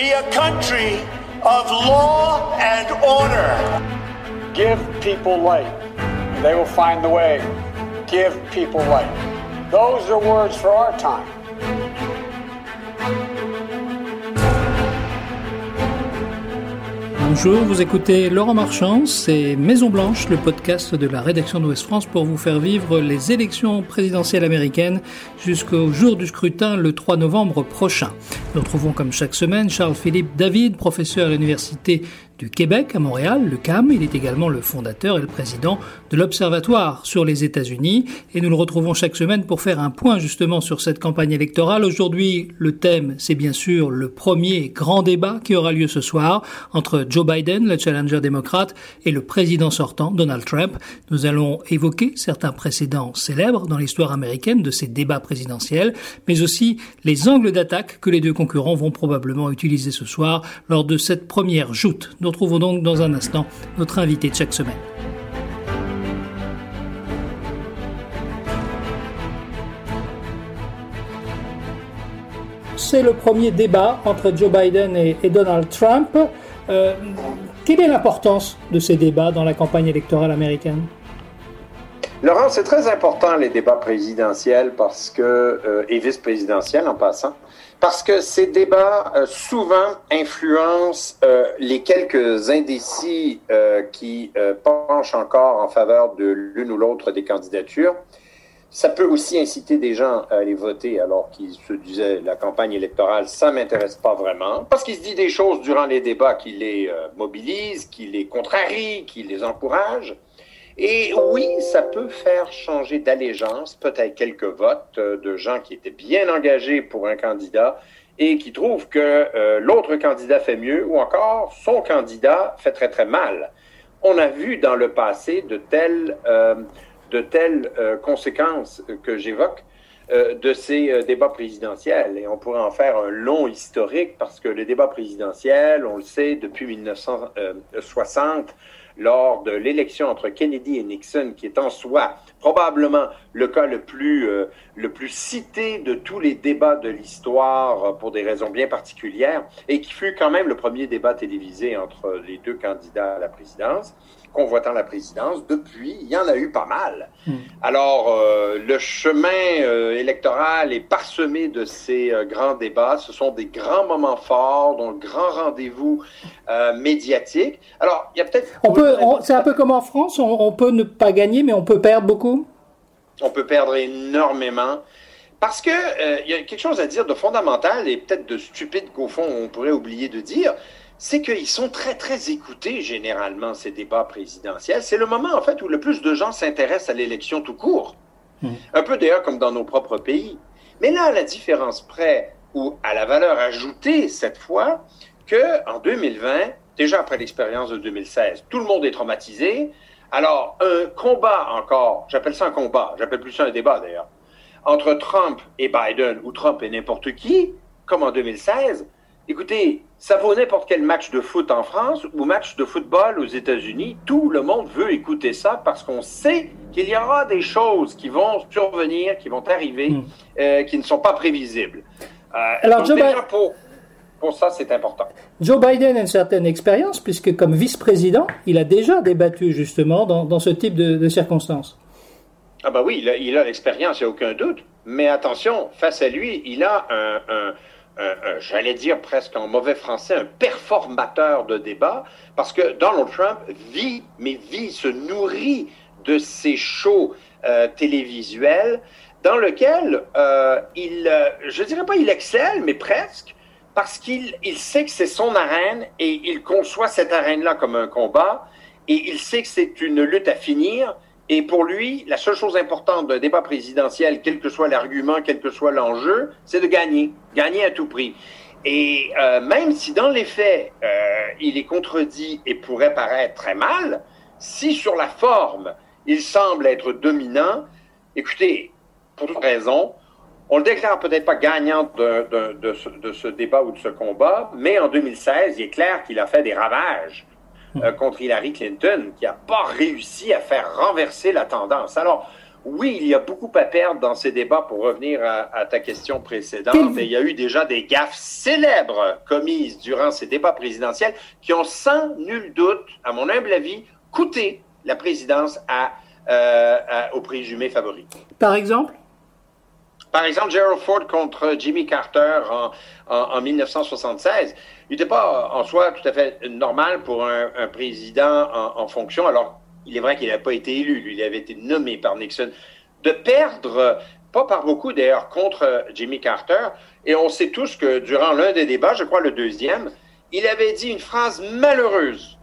be a country of law and order. Give people light, and they will find the way. Give people light. Those are words for our time. Bonjour, vous écoutez Laurent Marchand, c'est Maison Blanche, le podcast de la rédaction d'Ouest France pour vous faire vivre les élections présidentielles américaines jusqu'au jour du scrutin le 3 novembre prochain. Nous retrouvons comme chaque semaine Charles-Philippe David, professeur à l'Université du Québec à Montréal, le CAM. Il est également le fondateur et le président de l'Observatoire sur les États-Unis. Et nous le retrouvons chaque semaine pour faire un point justement sur cette campagne électorale. Aujourd'hui, le thème, c'est bien sûr le premier grand débat qui aura lieu ce soir entre Joe Biden, le challenger démocrate, et le président sortant, Donald Trump. Nous allons évoquer certains précédents célèbres dans l'histoire américaine de ces débats présidentiels, mais aussi les angles d'attaque que les deux concurrents vont probablement utiliser ce soir lors de cette première joute. Retrouvons donc dans un instant notre invité de chaque semaine. C'est le premier débat entre Joe Biden et, Donald Trump. Euh, quelle est l'importance de ces débats dans la campagne électorale américaine? Laurent, c'est très important les débats présidentiels parce que euh, et vice-présidentiels en passant parce que ces débats euh, souvent influencent euh, les quelques indécis euh, qui penchent encore en faveur de l'une ou l'autre des candidatures. Ça peut aussi inciter des gens à aller voter alors qu'ils se disaient la campagne électorale, ça m'intéresse pas vraiment, parce qu'il se dit des choses durant les débats qui les mobilisent, qui les contrarient, qui les encouragent. Et oui, ça peut faire changer d'allégeance, peut-être quelques votes euh, de gens qui étaient bien engagés pour un candidat et qui trouvent que euh, l'autre candidat fait mieux ou encore son candidat fait très très mal. On a vu dans le passé de telles, euh, de telles conséquences que j'évoque de ces débats présidentiels. Et on pourrait en faire un long historique parce que les débats présidentiels, on le sait, depuis 1960, lors de l'élection entre Kennedy et Nixon, qui est en soi probablement le cas le plus, euh, le plus cité de tous les débats de l'histoire euh, pour des raisons bien particulières, et qui fut quand même le premier débat télévisé entre les deux candidats à la présidence convoitant la présidence. Depuis, il y en a eu pas mal. Hmm. Alors, euh, le chemin euh, électoral est parsemé de ces euh, grands débats. Ce sont des grands moments forts, donc grands rendez-vous médiatiques. Alors, il y a peut-être... On peut, c'est un peu comme en France, on, on, peut ne pas gagner, mais on peut perdre beaucoup. On peut perdre énormément. Parce que il y a quelque chose à dire de fondamental et peut-être de stupide qu'au fond on pourrait oublier de dire c'est qu'ils sont très, très écoutés généralement, ces débats présidentiels. C'est le moment, en fait, où le plus de gens s'intéressent à l'élection tout court. Hmm. Un peu d'ailleurs comme dans nos propres pays. Mais là, à la différence près, ou à la valeur ajoutée cette fois, que en 2020, déjà après l'expérience de 2016, tout le monde est traumatisé. Alors, un combat encore, j'appelle ça un combat, j'appelle plus ça un débat d'ailleurs, entre Trump et Biden, ou Trump et n'importe qui, comme en 2016, Écoutez, ça vaut n'importe quel match de foot en France ou match de football aux États-Unis. Tout le monde veut écouter ça parce qu'on sait qu'il y aura des choses qui vont survenir, qui vont arriver, hmm. euh, qui ne sont pas prévisibles. Euh, Alors, Joe pour, pour ça, c'est important. Joe Biden a une certaine expérience puisque comme vice-président, il a déjà débattu justement dans, ce type de, circonstances. Ah ben oui, il a l'expérience, il n'y a aucun doute. Mais attention, face à lui, il a un j'allais dire presque en mauvais français, un performateur de débat, parce que Donald Trump vit, mais vit, se nourrit de ces shows euh, télévisuels dans lesquels euh, il, euh, je dirais pas il excelle, mais presque, parce qu'il il sait que c'est son arène et il conçoit cette arène-là comme un combat et il sait que c'est une lutte à finir et pour lui, la seule chose importante d'un débat présidentiel, quel que soit l'argument, quel que soit l'enjeu, c'est de gagner, gagner à tout prix. Et euh, même si dans les faits, euh, il est contredit et pourrait paraître très mal, si sur la forme, il semble être dominant, écoutez, pour toute raison, on le déclare peut-être pas gagnant de, ce, de, ce, débat ou de ce combat, mais en 2016, il est clair qu'il a fait des ravages euh, contre Hillary Clinton, qui n'a pas réussi à faire renverser la tendance. Alors, oui, il y a beaucoup à perdre dans ces débats pour revenir à, ta question précédente, mais il y a eu déjà des gaffes célèbres commises durant ces débats présidentiels qui ont sans nul doute, à mon humble avis, coûté la présidence à, euh, au présumé favori. Par exemple? Par exemple, Gerald Ford contre Jimmy Carter en, 1976. Il n'était pas en soi tout à fait normal pour un, président en, fonction, alors il est vrai qu'il n'avait pas été élu, lui, il avait été nommé par Nixon, de perdre, pas par beaucoup d'ailleurs, contre Jimmy Carter. Et on sait tous que durant l'un des débats, je crois le deuxième, il avait dit une phrase malheureuse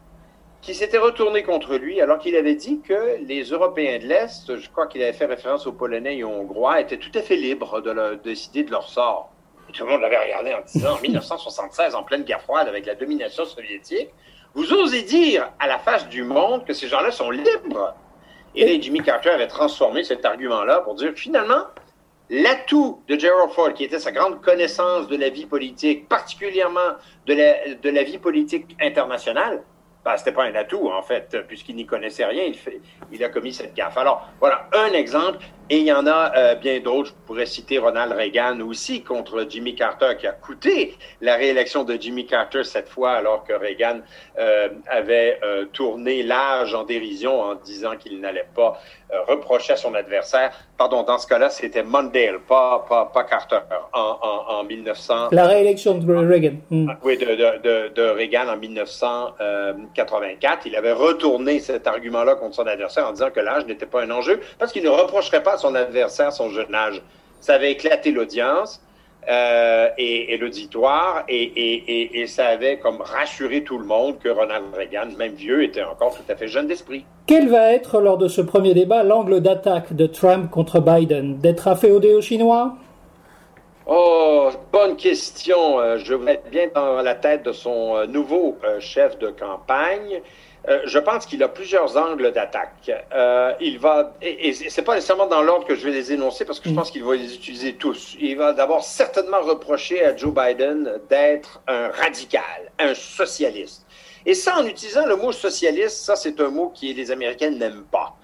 qui s'était retourné contre lui alors qu'il avait dit que les Européens de l'Est, je crois qu'il avait fait référence aux Polonais et aux Hongrois, étaient tout à fait libres de, décider de leur sort. Tout le monde l'avait regardé en disant, en 1976, en pleine guerre froide avec la domination soviétique, vous osez dire à la face du monde que ces gens-là sont libres. Et là, Jimmy Carter avait transformé cet argument-là pour dire finalement, l'atout de Gerald Ford, qui était sa grande connaissance de la vie politique, particulièrement de la vie politique internationale, ben, c'était pas un atout, en fait, puisqu'il n'y connaissait rien, il, il a commis cette gaffe. Alors, voilà un exemple, et il y en a euh, bien d'autres. Je pourrais citer Ronald Reagan aussi contre Jimmy Carter, qui a coûté la réélection de Jimmy Carter cette fois, alors que Reagan euh, avait euh, tourné l'âge en dérision en disant qu'il n'allait pas reprocher à son adversaire. Pardon, dans ce cas-là, c'était Mondale, pas, pas, pas Carter, en, en, en, 1900. La réélection de Reagan. Hmm. Oui, de, de, de, Reagan en 1984. Il avait retourné cet argument-là contre son adversaire en disant que l'âge n'était pas un enjeu, parce qu'il ne reprocherait pas son adversaire son jeune âge. Ça avait éclaté l'audience euh, et, l'auditoire et, ça avait comme rassuré tout le monde que Ronald Reagan, même vieux, était encore tout à fait jeune d'esprit. Quel va être, lors de ce premier débat, l'angle d'attaque de Trump contre Biden D'être afféodé aux Chinois? Oh, bonne question. Euh, je vais être bien dans la tête de son euh, nouveau chef de campagne. Euh, je pense qu'il a plusieurs angles d'attaque. Euh, il va, et, et c'est pas nécessairement dans l'ordre que je vais les énoncer parce que je mm. pense qu'il va les utiliser tous. Il va d'abord certainement reprocher à Joe Biden d'être un radical, un socialiste. Et ça, en utilisant le mot socialiste, ça, c'est un mot qui les Américains n'aiment pas,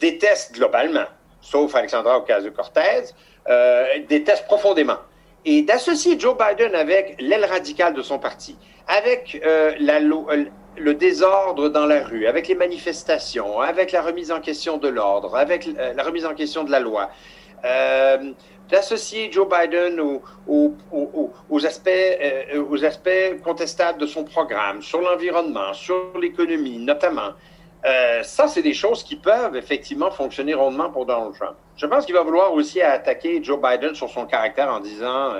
détestent globalement, sauf Alexandra Ocasio-Cortez, euh, détestent profondément. Et d'associer Joe Biden avec l'aile radicale de son parti, avec euh, la, le désordre dans la rue, avec les manifestations, avec la remise en question de l'ordre, avec euh, la remise en question de la loi, euh, d'associer Joe Biden aux, aspects, euh, aux aspects contestables de son programme, sur l'environnement, sur l'économie notamment. ça, c'est des choses qui peuvent effectivement fonctionner rondement pour Donald Trump. Je pense qu'il va vouloir aussi attaquer Joe Biden sur son caractère en disant,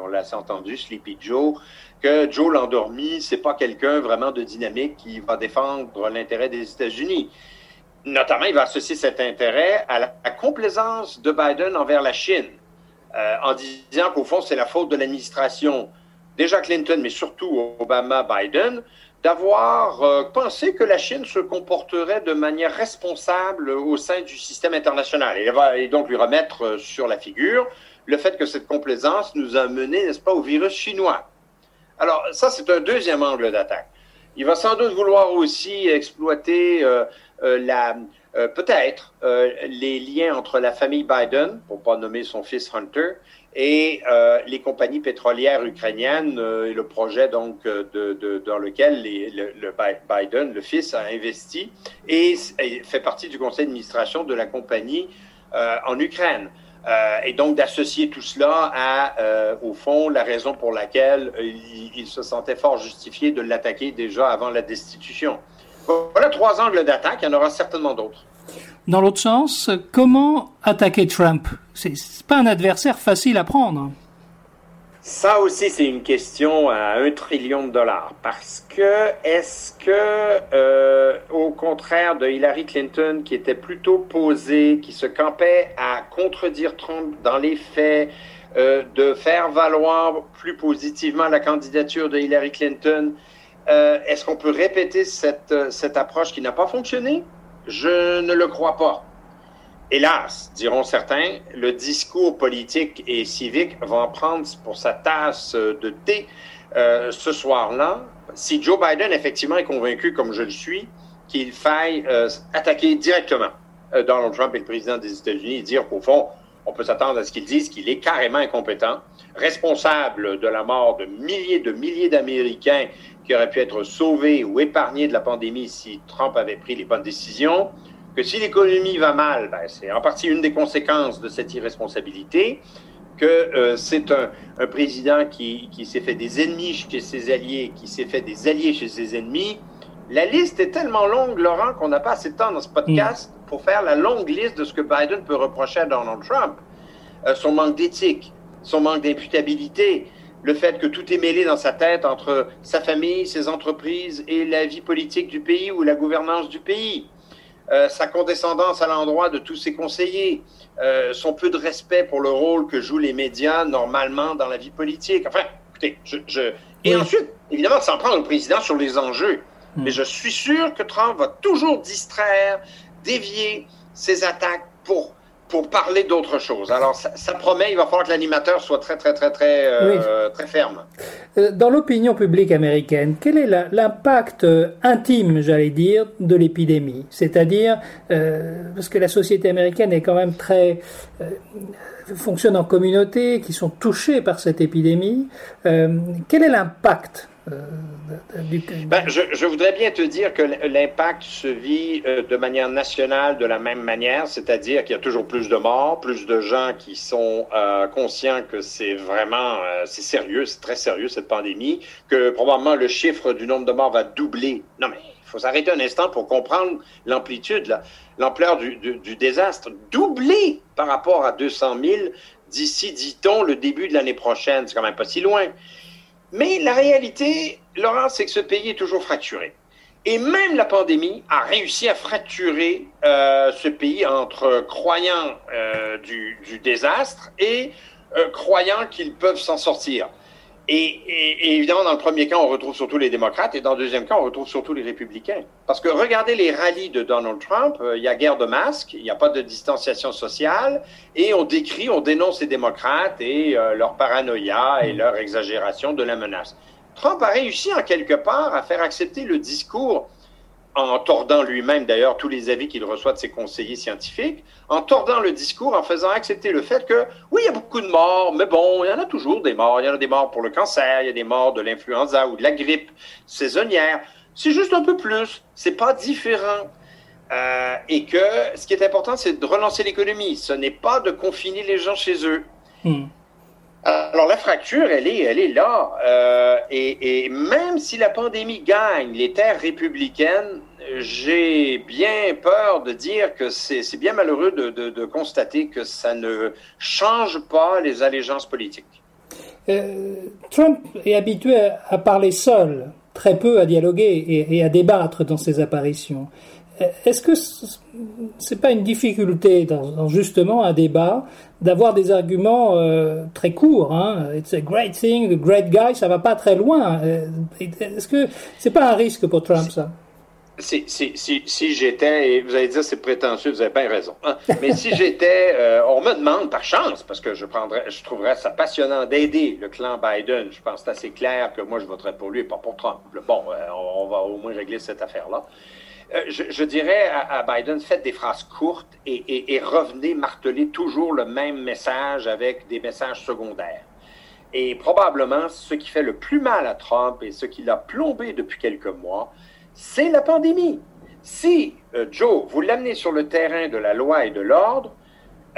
on l'a entendu, Sleepy Joe, que Joe l'endormi, c'est pas quelqu'un vraiment de dynamique qui va défendre l'intérêt des États-Unis. Notamment, il va associer cet intérêt à la, complaisance de Biden envers la Chine, euh, en disant qu'au fond, c'est la faute de l'administration, déjà Clinton, mais surtout Obama-Biden, d'avoir euh, pensé que la Chine se comporterait de manière responsable au sein du système international. Et, va, donc lui remettre euh, sur la figure le fait que cette complaisance nous a mené, n'est-ce pas, au virus chinois. Alors, ça, c'est un deuxième angle d'attaque. Il va sans doute vouloir aussi exploiter euh, peut-être les liens entre la famille Biden, pour pas nommer son fils Hunter, et les compagnies pétrolières ukrainiennes et le projet donc de, dans lequel le, Biden, le fils, a investi et, fait partie du conseil d'administration de la compagnie en Ukraine. Euh, et donc d'associer tout cela à, euh, au fond, la raison pour laquelle euh, il, se sentait fort justifié de l'attaquer déjà avant la destitution. Voilà trois angles d'attaque, il y en aura certainement d'autres. Dans l'autre sens, comment attaquer Trump? C'est pas un adversaire facile à prendre. Ça aussi, c'est une question à un trillion de dollars. Parce que, est-ce que, euh, au contraire de Hillary Clinton, qui était plutôt posée, qui se campait à contredire Trump dans les faits, euh, de faire valoir plus positivement la candidature de Hillary Clinton, euh, est-ce qu'on peut répéter cette, cette approche qui n'a pas fonctionné? Je ne le crois pas. Hélas, diront certains, le discours politique et civique va en prendre pour sa tasse de thé euh, ce soir-là. Si Joe Biden effectivement est convaincu, comme je le suis, qu'il faille euh, attaquer directement Donald Trump est le président des États-Unis et dire qu'au fond, on peut s'attendre à ce qu'ils disent qu'il est carrément incompétent, responsable de la mort de milliers de milliers d'Américains qui auraient pu être sauvés ou épargnés de la pandémie si Trump avait pris les bonnes décisions, que si l'économie va mal, ben, c'est en partie une des conséquences de cette irresponsabilité, que euh, c'est un, un, président qui, qui s'est fait des ennemis chez ses alliés, qui s'est fait des alliés chez ses ennemis. La liste est tellement longue, Laurent, qu'on n'a pas assez de temps dans ce podcast mm. pour faire la longue liste de ce que Biden peut reprocher à Donald Trump. Euh, son manque d'éthique, son manque d'imputabilité, le fait que tout est mêlé dans sa tête entre sa famille, ses entreprises et la vie politique du pays ou la gouvernance du pays. Euh, sa condescendance à l'endroit de tous ses conseillers, euh, son peu de respect pour le rôle que jouent les médias normalement dans la vie politique. Enfin, écoutez, je, je... et ensuite, évidemment, s'en prendre au président sur les enjeux. Hmm. Mais je suis sûr que Trump va toujours distraire, dévier ses attaques pour pour parler d'autre chose. Alors, ça, promet, il va falloir que l'animateur soit très, très, très, très, euh, très ferme. Euh, dans l'opinion publique américaine, quel est l'impact euh, intime, j'allais dire, de l'épidémie? C'est-à-dire, parce que la société américaine est quand même très fonctionne en communauté, qui sont touchés par cette épidémie. quel est l'impact euh, ben, je, je, voudrais bien te dire que l'impact se vit euh, de manière nationale de la même manière, c'est-à-dire qu'il y a toujours plus de morts, plus de gens qui sont euh, conscients que c'est vraiment sérieux, c'est très sérieux cette pandémie, que probablement le chiffre du nombre de morts va doubler. Non mais il faut s'arrêter un instant pour comprendre l'amplitude, l'ampleur du, du, du, désastre. Doubler par rapport à 200 000 d'ici, dit-on, le début de l'année prochaine. C'est quand même pas si loin. Mais la réalité, Laurent, c'est que ce pays est toujours fracturé. Et même la pandémie a réussi à fracturer euh, ce pays entre croyants euh, du, désastre et euh, croyants qu'ils peuvent s'en sortir. Et, évidemment, dans le premier cas, on retrouve surtout les démocrates, et dans le deuxième cas, on retrouve surtout les républicains. Parce que regardez les rallyes de Donald Trump, euh, il y a guerre de masques, il n'y a pas de distanciation sociale, et on décrit, on dénonce les démocrates et euh, leur paranoïa et leur exagération de la menace. Trump a réussi en quelque part à faire accepter le discours en tordant lui-même d'ailleurs tous les avis qu'il reçoit de ses conseillers scientifiques, en tordant le discours, en faisant accepter le fait que oui, il y a beaucoup de morts, mais bon, il y en a toujours des morts. Il y en a des morts pour le cancer, il y a des morts de l'influenza ou de la grippe saisonnière. C'est juste un peu plus, c'est pas différent. Euh, et que ce qui est important, c'est de relancer l'économie. Ce n'est pas de confiner les gens chez eux. Hmm. Alors la fracture, elle est, elle est là. Euh, et, même si la pandémie gagne les terres républicaines, j'ai bien peur de dire que c'est bien malheureux de, de, constater que ça ne change pas les allégeances politiques. Euh, Trump est habitué à parler seul, très peu à dialoguer et à débattre dans ses apparitions. Est-ce que c'est pas une difficulté dans, justement un débat d'avoir des arguments euh, très courts hein? It's a great thing, the great guy, ça va pas très loin. Euh, est-ce que c'est pas un risque pour Trump ça? Si, si, si, si j'étais, et vous allez dire c'est prétentieux, vous avez bien raison. Hein? Mais si j'étais, euh, on me demande par chance, parce que je prendrais, je trouverais ça passionnant d'aider le clan Biden. Je pense que c'est assez clair que moi je voterais pour lui et pas pour Trump. Bon, on va au moins régler cette affaire-là. Euh, je, dirais à, Biden, faites des phrases courtes et, revenez marteler toujours le même message avec des messages secondaires. Et probablement, ce qui fait le plus mal à Trump et ce qui l'a plombé depuis quelques mois, c'est la pandémie. Si, euh, Joe, vous l'amenez sur le terrain de la loi et de l'ordre,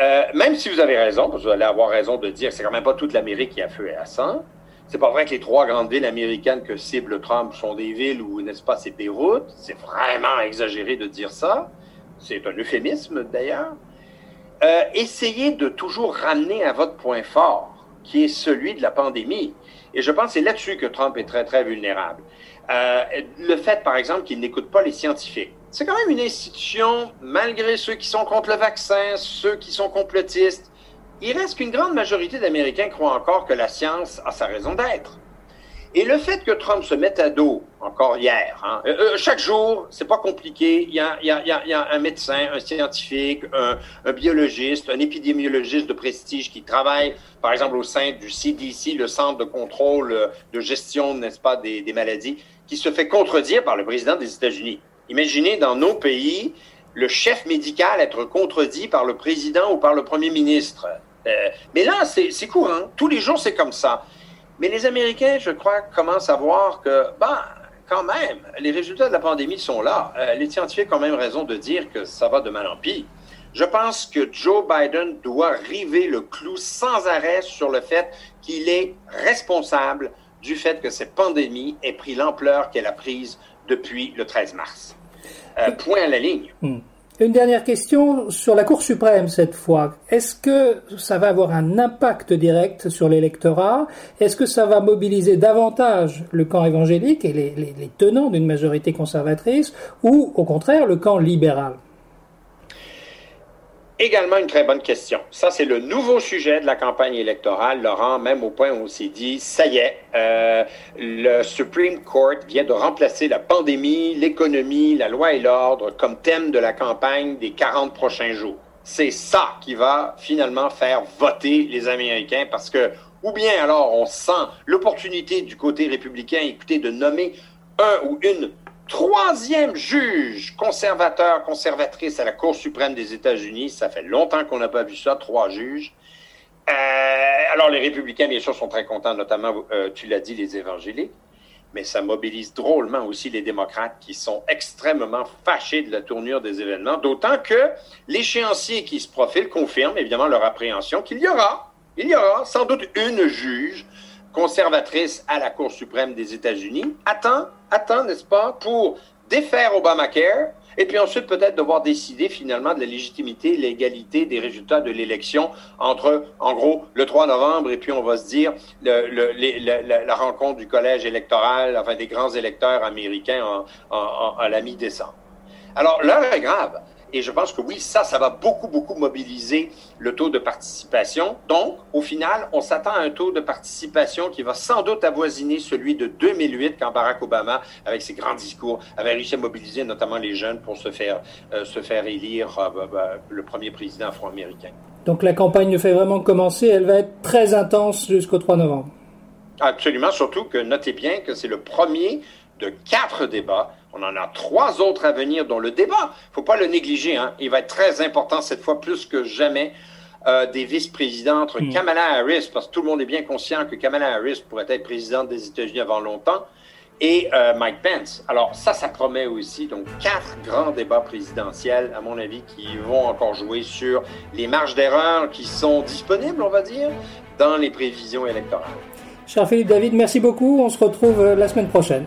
euh, même si vous avez raison, vous allez avoir raison de dire que c'est quand même pas toute l'Amérique qui a feu et à sang, c'est pas vrai que les trois grandes villes américaines que cible Trump sont des villes où, n'est-ce pas, c'est Beyrouth. C'est vraiment exagéré de dire ça. C'est un euphémisme, d'ailleurs. Euh, essayez de toujours ramener à votre point fort, qui est celui de la pandémie. Et je pense que c'est là-dessus que Trump est très, très vulnérable. Euh, le fait, par exemple, qu'il n'écoute pas les scientifiques. C'est quand même une institution, malgré ceux qui sont contre le vaccin, ceux qui sont complotistes, il reste qu'une grande majorité d'Américains croient encore que la science a sa raison d'être. Et le fait que Trump se mette à dos, encore hier, hein, euh, euh, chaque jour, c'est pas compliqué, il y, a, un médecin, un scientifique, un, biologiste, un épidémiologiste de prestige qui travaille, par exemple, au sein du CDC, le Centre de contrôle euh, de gestion, n'est-ce pas, des maladies, qui se fait contredire par le président des États-Unis. Imaginez dans nos pays le chef médical être contredit par le président ou par le premier ministre. Euh, mais là, c'est courant. Tous les jours, c'est comme ça. Mais les Américains, je crois, commencent à voir que, ben, quand même, les résultats de la pandémie sont là. Euh, les scientifiques ont quand même raison de dire que ça va de mal en pire. Je pense que Joe Biden doit river le clou sans arrêt sur le fait qu'il est responsable du fait que cette pandémie ait pris l'ampleur qu'elle a prise depuis le 13 mars. Euh, point à la ligne. Hmm. Une dernière question sur la Cour suprême cette fois. Est-ce que ça va avoir un impact direct sur l'électorat? Est-ce que ça va mobiliser davantage le camp évangélique et les, les tenants d'une majorité conservatrice ou au contraire le camp libéral? Également une très bonne question. Ça, c'est le nouveau sujet de la campagne électorale, Laurent, même au point où on s'est dit, ça y est, euh, le Supreme Court vient de remplacer la pandémie, l'économie, la loi et l'ordre comme thème de la campagne des 40 prochains jours. C'est ça qui va finalement faire voter les Américains parce que, ou bien alors on sent l'opportunité du côté républicain, écoutez, de nommer un ou une troisième juge conservateur, conservatrice à la Cour suprême des États-Unis. Ça fait longtemps qu'on n'a pas vu ça, trois juges. Euh, alors, les républicains, bien sûr, sont très contents, notamment, euh, tu l'as dit, les évangéliques, mais ça mobilise drôlement aussi les démocrates qui sont extrêmement fâchés de la tournure des événements, d'autant que l'échéancier qui se profile confirme évidemment leur appréhension qu'il y aura, il y aura sans doute une juge conservatrice à la Cour suprême des États-Unis, attend, attend, n'est-ce pas, pour défaire Obamacare et puis ensuite peut-être devoir décider finalement de la légitimité, l'égalité des résultats de l'élection entre, en gros, le 3 novembre et puis on va se dire la, rencontre du collège électoral, enfin des grands électeurs américains à la mi-décembre. Alors l'heure est grave. Et je pense que oui, ça, ça va beaucoup, beaucoup mobiliser le taux de participation. Donc, au final, on s'attend à un taux de participation qui va sans doute avoisiner celui de 2008 quand Barack Obama, avec ses grands discours, avait réussi à mobiliser notamment les jeunes pour se faire, euh, se faire élire euh, bah, bah, le premier président afro-américain. Donc la campagne ne fait vraiment commencer, elle va être très intense jusqu'au 3 novembre. Absolument, surtout que notez bien que c'est le premier de quatre débats on en a trois autres à venir, dont le débat, il faut pas le négliger, hein, il va être très important cette fois plus que jamais. Euh, des vice-présidents entre hmm. Kamala Harris, parce que tout le monde est bien conscient que Kamala Harris pourrait être présidente des États-Unis avant longtemps, et euh, Mike Pence. Alors ça, ça promet aussi donc quatre grands débats présidentiels, à mon avis, qui vont encore jouer sur les marges d'erreur qui sont disponibles, on va dire, dans les prévisions électorales. Cher Philippe David, merci beaucoup. On se retrouve euh, la semaine prochaine.